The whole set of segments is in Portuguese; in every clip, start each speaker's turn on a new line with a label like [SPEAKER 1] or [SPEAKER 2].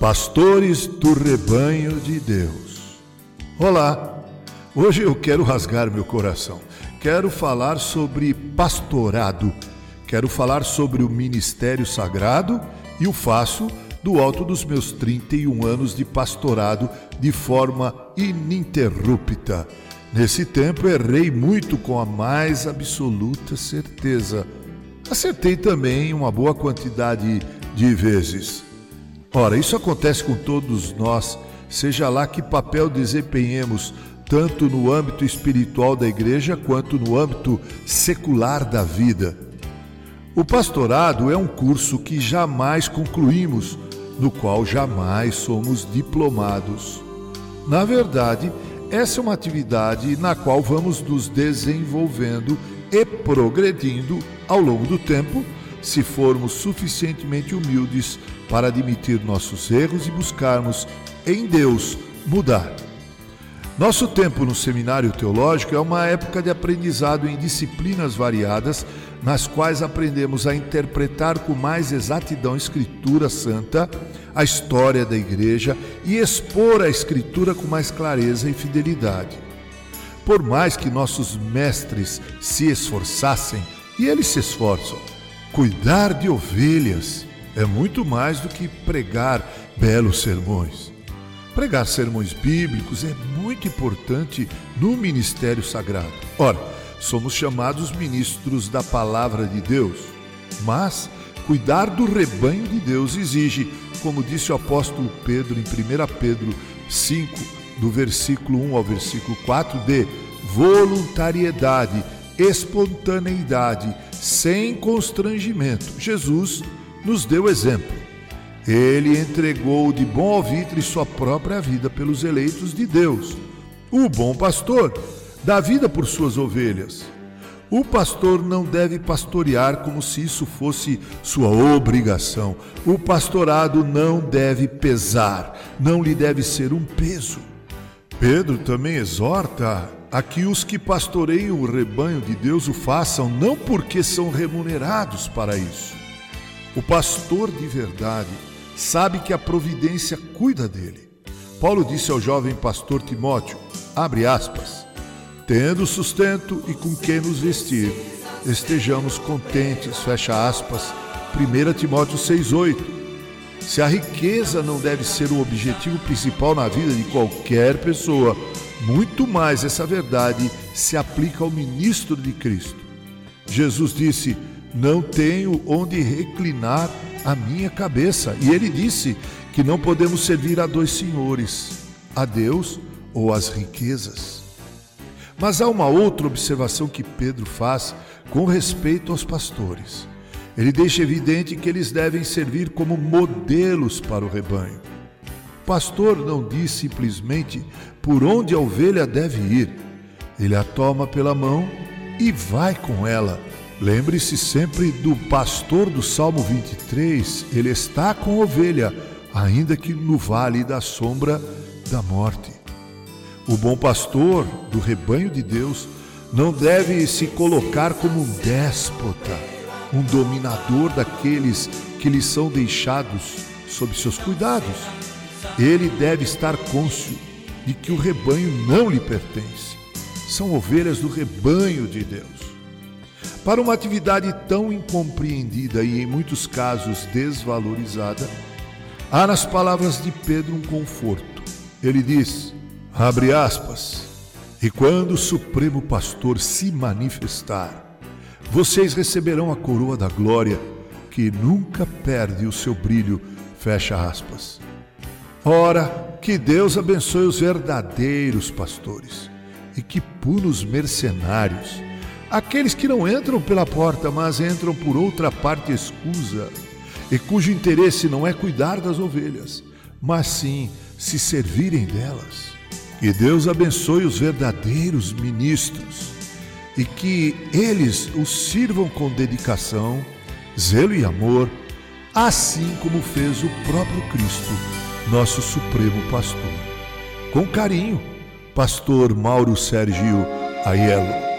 [SPEAKER 1] Pastores do rebanho de Deus. Olá, hoje eu quero rasgar meu coração. Quero falar sobre pastorado. Quero falar sobre o ministério sagrado e o faço do alto dos meus 31 anos de pastorado de forma ininterrupta. Nesse tempo errei muito com a mais absoluta certeza. Acertei também uma boa quantidade de vezes. Ora, isso acontece com todos nós, seja lá que papel desempenhemos, tanto no âmbito espiritual da igreja quanto no âmbito secular da vida. O pastorado é um curso que jamais concluímos, no qual jamais somos diplomados. Na verdade, essa é uma atividade na qual vamos nos desenvolvendo e progredindo ao longo do tempo se formos suficientemente humildes para admitir nossos erros e buscarmos em Deus mudar. Nosso tempo no seminário teológico é uma época de aprendizado em disciplinas variadas, nas quais aprendemos a interpretar com mais exatidão a Escritura Santa, a história da Igreja e expor a Escritura com mais clareza e fidelidade. Por mais que nossos mestres se esforçassem, e eles se esforçam, Cuidar de ovelhas é muito mais do que pregar belos sermões. Pregar sermões bíblicos é muito importante no ministério sagrado. Ora, somos chamados ministros da palavra de Deus, mas cuidar do rebanho de Deus exige, como disse o apóstolo Pedro em 1 Pedro 5, do versículo 1 ao versículo 4, de voluntariedade, espontaneidade sem constrangimento. Jesus nos deu exemplo. Ele entregou de bom alvitre sua própria vida pelos eleitos de Deus. O bom pastor dá vida por suas ovelhas. O pastor não deve pastorear como se isso fosse sua obrigação. O pastorado não deve pesar, não lhe deve ser um peso. Pedro também exorta a que os que pastoreiam o rebanho de Deus o façam não porque são remunerados para isso. O pastor de verdade sabe que a providência cuida dele. Paulo disse ao jovem pastor Timóteo, abre aspas, tendo sustento e com que nos vestir, estejamos contentes, fecha aspas, 1 Timóteo 6,8. Se a riqueza não deve ser o objetivo principal na vida de qualquer pessoa, muito mais essa verdade se aplica ao ministro de Cristo. Jesus disse: Não tenho onde reclinar a minha cabeça. E ele disse que não podemos servir a dois senhores, a Deus ou às riquezas. Mas há uma outra observação que Pedro faz com respeito aos pastores. Ele deixa evidente que eles devem servir como modelos para o rebanho pastor não diz simplesmente por onde a ovelha deve ir. Ele a toma pela mão e vai com ela. Lembre-se sempre do pastor do Salmo 23, ele está com a ovelha, ainda que no vale da sombra da morte. O bom pastor do rebanho de Deus não deve se colocar como um déspota, um dominador daqueles que lhe são deixados sob seus cuidados ele deve estar cônscio de que o rebanho não lhe pertence. São ovelhas do rebanho de Deus. Para uma atividade tão incompreendida e em muitos casos desvalorizada, há nas palavras de Pedro um conforto. Ele diz: abre aspas, e quando o Supremo Pastor se manifestar, vocês receberão a coroa da glória que nunca perde o seu brilho, fecha aspas. Ora, que Deus abençoe os verdadeiros pastores e que puna os mercenários, aqueles que não entram pela porta, mas entram por outra parte escusa, e cujo interesse não é cuidar das ovelhas, mas sim se servirem delas. Que Deus abençoe os verdadeiros ministros e que eles os sirvam com dedicação, zelo e amor, assim como fez o próprio Cristo nosso Supremo Pastor. Com carinho, Pastor Mauro Sérgio Aiello.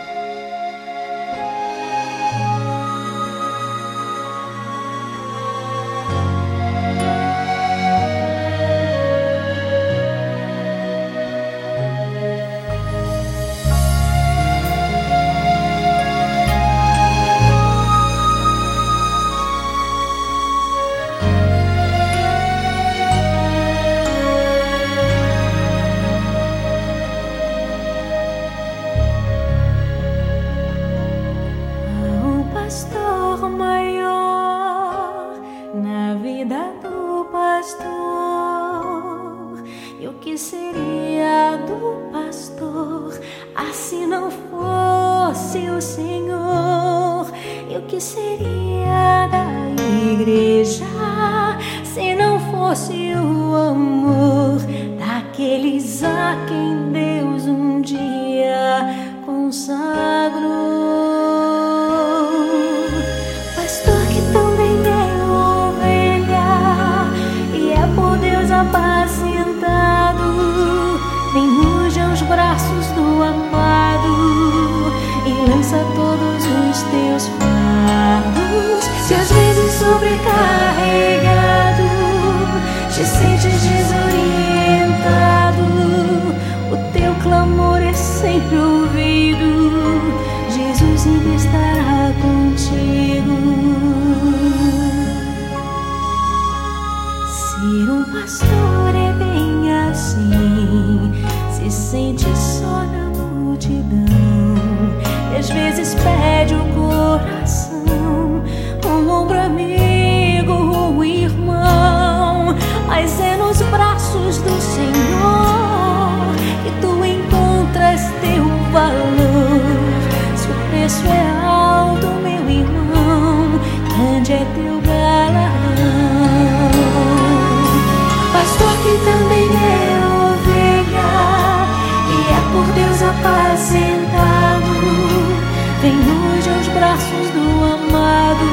[SPEAKER 2] vida do pastor. E o que seria do pastor assim não fosse o Senhor? E o que seria da igreja se não fosse o amor daqueles a quem Deus um dia consagrou? braços do amado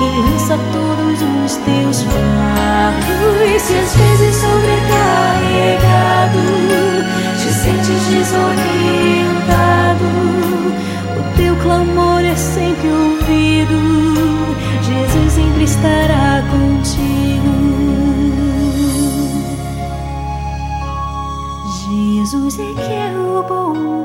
[SPEAKER 2] e lança todos os teus fardos. Se às vezes sobrecarregado, te sentes desorientado, o teu clamor é sempre ouvido. Jesus sempre estará contigo. Jesus é que é o bom